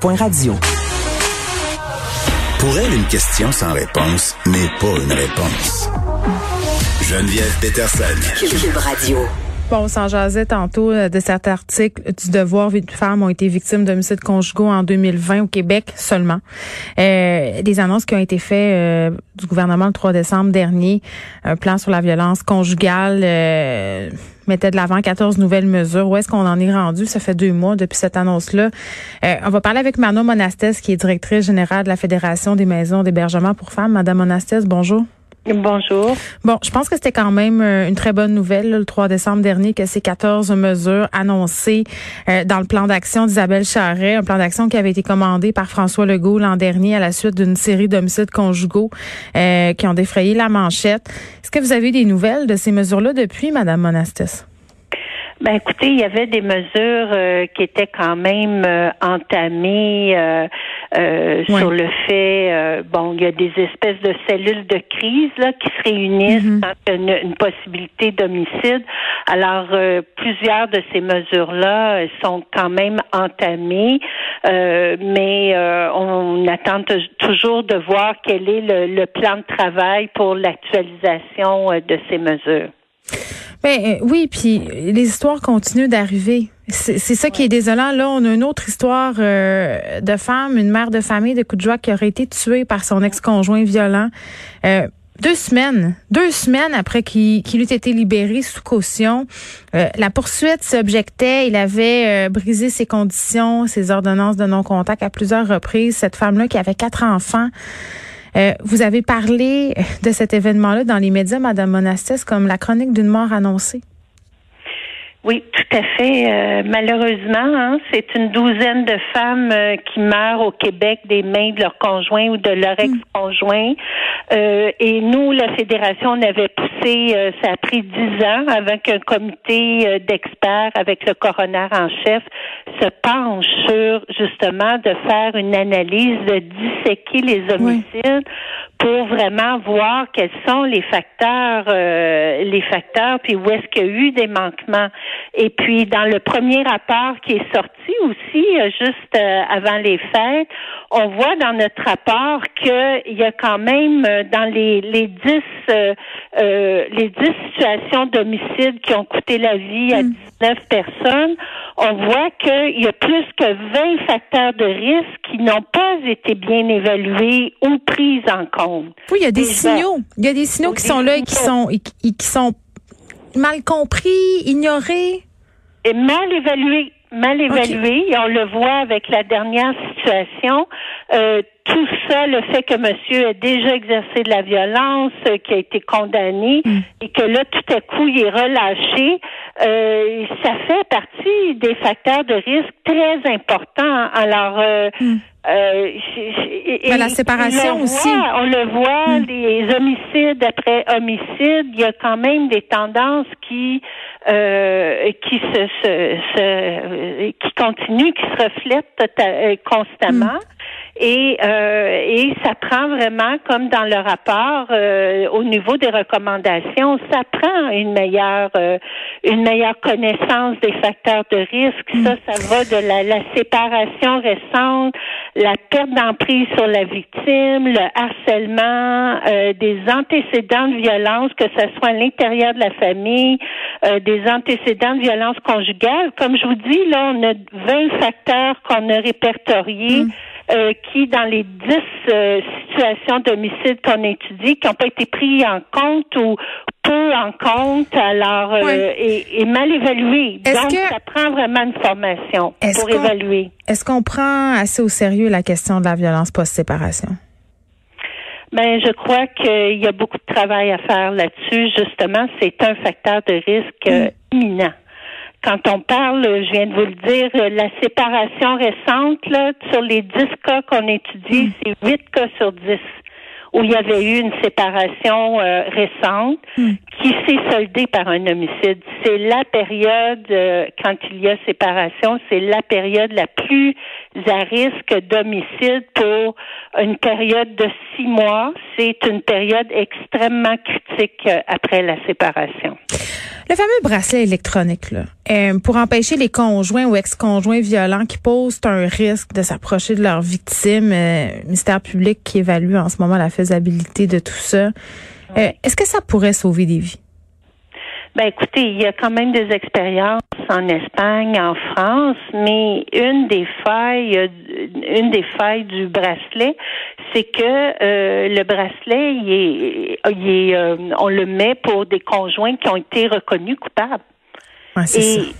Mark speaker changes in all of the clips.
Speaker 1: Point radio.
Speaker 2: Pour elle, une question sans réponse n'est pas une réponse. Geneviève Peterson.
Speaker 1: Cube Radio.
Speaker 3: Bon, on s'en jasait tantôt euh, de cet article du devoir vie de femmes ont été victimes d'homicides conjugaux en 2020 au Québec seulement. Euh, des annonces qui ont été faites euh, du gouvernement le 3 décembre dernier, un plan sur la violence conjugale euh, mettait de l'avant 14 nouvelles mesures. Où est-ce qu'on en est rendu? Ça fait deux mois depuis cette annonce-là. Euh, on va parler avec Manon Monastès, qui est directrice générale de la Fédération des maisons d'hébergement pour femmes. Madame Monastès, bonjour.
Speaker 4: Bonjour.
Speaker 3: Bon, je pense que c'était quand même euh, une très bonne nouvelle le 3 décembre dernier que ces 14 mesures annoncées euh, dans le plan d'action d'Isabelle Charret, un plan d'action qui avait été commandé par François Legault l'an dernier à la suite d'une série d'homicides conjugaux euh, qui ont défrayé la manchette. Est-ce que vous avez des nouvelles de ces mesures-là depuis, Madame Monastis?
Speaker 4: Ben écoutez, il y avait des mesures qui étaient quand même entamées euh, sur le fait, euh, bon, il y a des espèces de cellules de crise là qui se réunissent mm une, une, possibilité d'homicide. Alors, euh, plusieurs de ces mesures-là sont quand même entamées, mais on attend toujours de voir quel est le, le plan de travail pour l'actualisation de ces mesures.
Speaker 3: Ben oui, puis les histoires continuent d'arriver. C'est ça qui est désolant. Là, on a une autre histoire euh, de femme, une mère de famille de joie qui aurait été tuée par son ex-conjoint violent. Euh, deux semaines, deux semaines après qu'il qu eût été libéré sous caution, euh, la poursuite s'objectait. Il avait brisé ses conditions, ses ordonnances de non-contact à plusieurs reprises. Cette femme-là qui avait quatre enfants. Euh, vous avez parlé de cet événement-là dans les médias, Madame Monastès, comme la chronique d'une mort annoncée.
Speaker 4: Oui, tout à fait. Euh, malheureusement, hein, c'est une douzaine de femmes euh, qui meurent au Québec des mains de leur conjoint ou de leur hmm. ex-conjoint. Euh, et nous, la fédération, on avait poussé, ça a pris dix ans avant qu'un comité d'experts avec le coroner en chef se penche sur justement de faire une analyse, de disséquer les homicides pour vraiment voir quels sont les facteurs, euh, les facteurs, puis où est-ce qu'il y a eu des manquements. Et puis dans le premier rapport qui est sorti aussi euh, juste euh, avant les fêtes, on voit dans notre rapport qu'il y a quand même dans les les dix les dix situations d'homicide qui ont coûté la vie à 19 mm. personnes, on voit qu'il y a plus que 20 facteurs de risque qui n'ont pas été bien évalués ou pris en compte.
Speaker 3: Oui, il y a des signaux. Il y a des signaux qui sont là et qui sont, et qui sont mal compris, ignorés.
Speaker 4: Et mal évalués mal évalués. Et on le voit avec la dernière situation. Euh, tout ça, le fait que monsieur ait déjà exercé de la violence, euh, qui a été condamné, mm. et que là, tout à coup, il est relâché, euh, ça fait partie des facteurs de risque très importants. Alors, euh, mm.
Speaker 3: Euh, ben, la séparation aussi.
Speaker 4: on le voit, mm. les homicides après homicides, il y a quand même des tendances qui euh, qui se, se, se, qui continuent, qui se reflètent constamment. Et, euh, et ça prend vraiment, comme dans le rapport, euh, au niveau des recommandations, ça prend une meilleure, euh, une meilleure connaissance des facteurs de risque. Ça, ça va de la, la séparation récente, la perte d'emprise sur la victime, le harcèlement, euh, des antécédents de violence, que ce soit à l'intérieur de la famille, des antécédents de violence conjugale. Comme je vous dis, là, on a 20 facteurs qu'on a répertoriés. Mm. Euh, qui, dans les dix euh, situations d'homicide qu'on étudie, qui n'ont pas été pris en compte ou peu en compte, alors euh, et, mal évalué. Donc, ça prend vraiment une formation pour évaluer.
Speaker 3: Est-ce qu'on prend assez au sérieux la question de la violence post-séparation?
Speaker 4: Ben, je crois qu'il y a beaucoup de travail à faire là-dessus. Justement, c'est un facteur de risque mm. imminent quand on parle, je viens de vous le dire, la séparation récente, là, sur les 10 cas qu'on étudie, hmm. c'est 8 cas sur 10 où il y avait eu une séparation euh, récente hmm. qui s'est soldée par un homicide. C'est la période, euh, quand il y a séparation, c'est la période la plus à risque d'homicide pour une période de six mois. C'est une période extrêmement critique euh, après la séparation.
Speaker 3: Le fameux bracelet électronique, là, euh, pour empêcher les conjoints ou ex-conjoints violents qui posent un risque de s'approcher de leur victime, euh, mystère public qui évalue en ce moment la faisabilité de tout ça. Euh, est-ce que ça pourrait sauver des vies?
Speaker 4: Ben écoutez, il y a quand même des expériences en Espagne, en France, mais une des failles, une des failles du bracelet, c'est que euh, le bracelet, il est, il est euh, on le met pour des conjoints qui ont été reconnus coupables et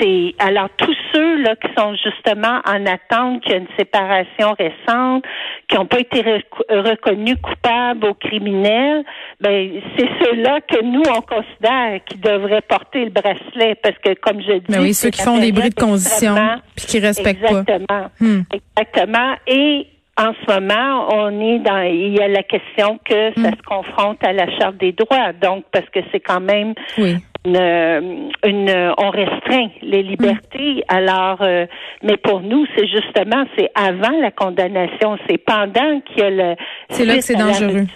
Speaker 4: c'est alors tous ceux là qui sont justement en attente qu'il y a une séparation récente, qui n'ont pas été reconnus coupables ou criminels, ben c'est ceux-là que nous on considère qui devraient porter le bracelet parce que comme je dis,
Speaker 3: ben oui, ceux qui font des bris de condition puis qui respectent
Speaker 4: exactement,
Speaker 3: pas.
Speaker 4: Hmm. Exactement. Et en ce moment, on est dans, il y a la question que ça hmm. se confronte à la charte des droits, donc parce que c'est quand même
Speaker 3: oui
Speaker 4: une, on restreint les libertés. Alors, euh, mais pour nous, c'est justement, c'est avant la condamnation, c'est pendant qu'il y a le.
Speaker 3: C'est là que c'est dangereux.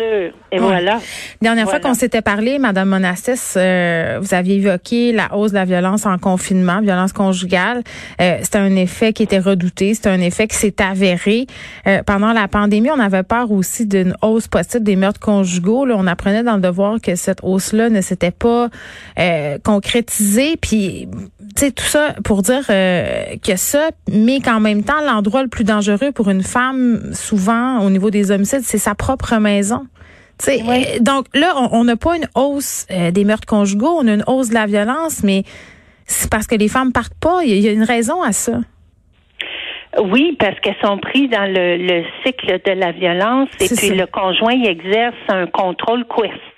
Speaker 4: Et voilà.
Speaker 3: Dernière fois qu'on s'était parlé, Madame Monastis, euh, vous aviez évoqué la hausse de la violence en confinement, violence conjugale. Euh, c'était un effet qui était redouté, c'était un effet qui s'est avéré. Euh, pendant la pandémie, on avait peur aussi d'une hausse possible des meurtres conjugaux. Là, on apprenait dans le devoir que cette hausse-là ne s'était pas euh, concrétisée. Puis, sais, tout ça pour dire que ça, mais qu'en même temps, l'endroit le plus dangereux pour une femme, souvent au niveau des homicides, c'est sa propre maison. Euh, donc là, on n'a pas une hausse euh, des meurtres conjugaux, on a une hausse de la violence, mais c'est parce que les femmes partent pas. Il y, a une raison à ça.
Speaker 4: Oui, parce qu'elles sont prises dans le, cycle de la violence et puis le conjoint il exerce un contrôle coercitif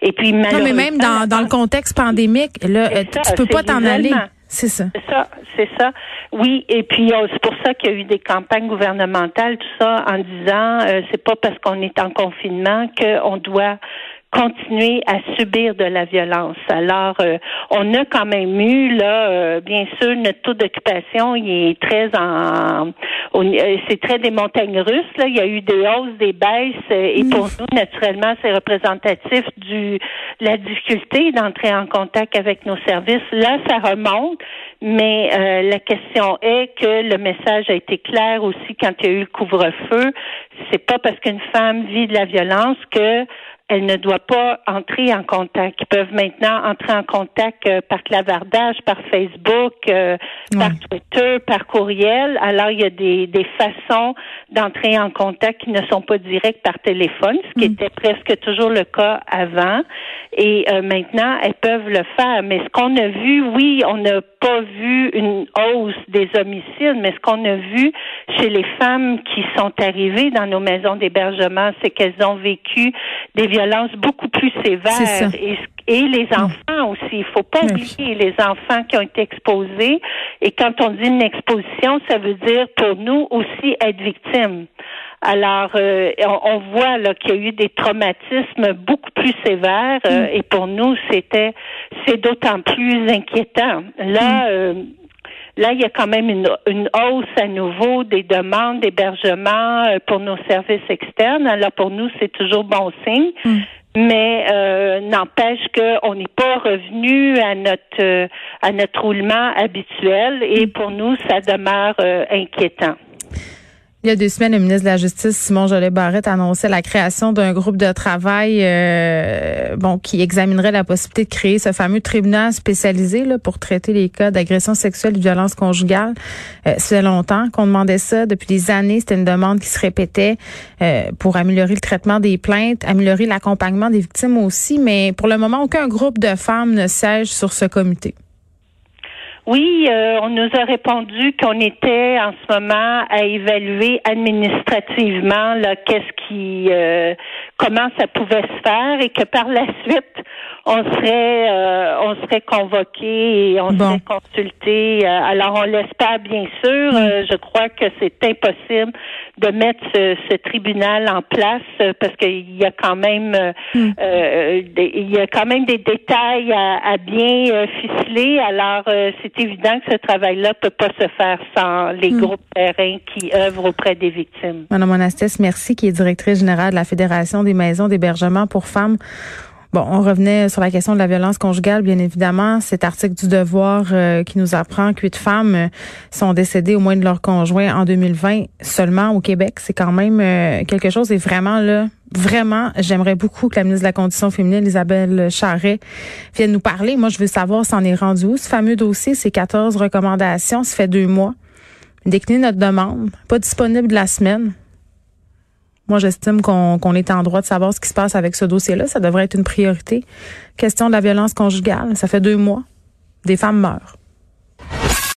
Speaker 4: et puis malheureusement.
Speaker 3: Non, mais même dans, dans le contexte pandémique, là, euh, tu peux pas t'en aller. C'est ça.
Speaker 4: C'est ça, c'est ça. Oui, et puis euh, c'est pour ça qu'il y a eu des campagnes gouvernementales, tout ça, en disant euh, c'est pas parce qu'on est en confinement qu'on doit continuer à subir de la violence. Alors, euh, on a quand même eu là, euh, bien sûr, notre taux d'occupation, il est très en, euh, c'est très des montagnes russes. Là, il y a eu des hausses, des baisses, et pour mm. nous, naturellement, c'est représentatif du la difficulté d'entrer en contact avec nos services. Là, ça remonte, mais la question est que le message a été clair aussi quand il y a eu le couvre-feu. C'est pas parce qu'une femme vit de la violence que elle ne doit pas entrer en contact. Ils peuvent maintenant entrer en contact euh, par clavardage, par Facebook, euh, par Twitter, par courriel. Alors, il y a des, des façons d'entrer en contact qui ne sont pas directes par téléphone, ce qui mm. était presque toujours le cas avant. Et euh, maintenant, elles peuvent le faire. Mais ce qu'on a vu, oui, on n'a pas vu une hausse des homicides, mais ce qu'on a vu chez les femmes qui sont arrivées dans nos maisons d'hébergement, c'est qu'elles ont vécu des violences beaucoup plus sévères. Et, et, les mm. enfants aussi. Il faut pas oublier les enfants qui ont été exposés. Et quand on dit une exposition, ça veut dire pour nous aussi être victime. Alors, euh, on, voit là qu'il y a eu des traumatismes beaucoup plus sévères euh, mm. et pour nous, c'était c'est d'autant plus inquiétant. Là, mm. euh, là, il y a quand même une, une hausse à nouveau des demandes d'hébergement pour nos services externes. Alors, pour nous, c'est toujours bon signe. Mm. Mais n'empêche qu'on n'est pas revenu à notre à notre roulement habituel et pour nous, ça demeure inquiétant.
Speaker 3: Il y a deux semaines, le ministre de la Justice, Simon Jolet-Barrette, annonçait la création d'un groupe de travail euh, bon, qui examinerait la possibilité de créer ce fameux tribunal spécialisé pour traiter les cas d'agression sexuelle et de violence conjugale. Euh, longtemps qu'on demandait ça. Depuis des années, c'était une demande qui se répétait euh, pour améliorer le traitement des plaintes, améliorer l'accompagnement des victimes aussi. Mais pour le moment, aucun groupe de femmes ne siège sur ce comité.
Speaker 4: Oui, euh, on nous a répondu qu'on était en ce moment à évaluer administrativement là qu'est-ce qui euh, comment ça pouvait se faire et que par la suite on serait euh, on serait convoqué et on serait consulté. alors on l'espère bien sûr. Mm. je crois que c'est impossible de mettre ce, tribunal en place parce qu'il y a quand même mm. il y a quand même des détails à, à bien ficeler. Alors c'est évident que ce travail-là ne peut pas se faire sans les hmm. groupes terrains qui œuvrent auprès des victimes.
Speaker 3: Madame Monastès, merci, qui est directrice générale de la Fédération des maisons d'hébergement pour femmes. Bon, on revenait sur la question de la violence conjugale, bien évidemment. Cet article du Devoir euh, qui nous apprend que huit femmes euh, sont décédées au moins de leur conjoint en 2020 seulement au Québec. C'est quand même euh, quelque chose. Et vraiment, là, vraiment, j'aimerais beaucoup que la ministre de la Condition féminine, Isabelle Charret, vienne nous parler. Moi, je veux savoir s'en est rendu où. Ce fameux dossier, ces 14 recommandations, ça fait deux mois. Décliner notre demande, pas disponible la semaine. Moi, j'estime qu'on est en droit de savoir ce qui se passe avec ce dossier-là. Ça devrait être une priorité. Question de la violence conjugale, ça fait deux mois. Des femmes meurent.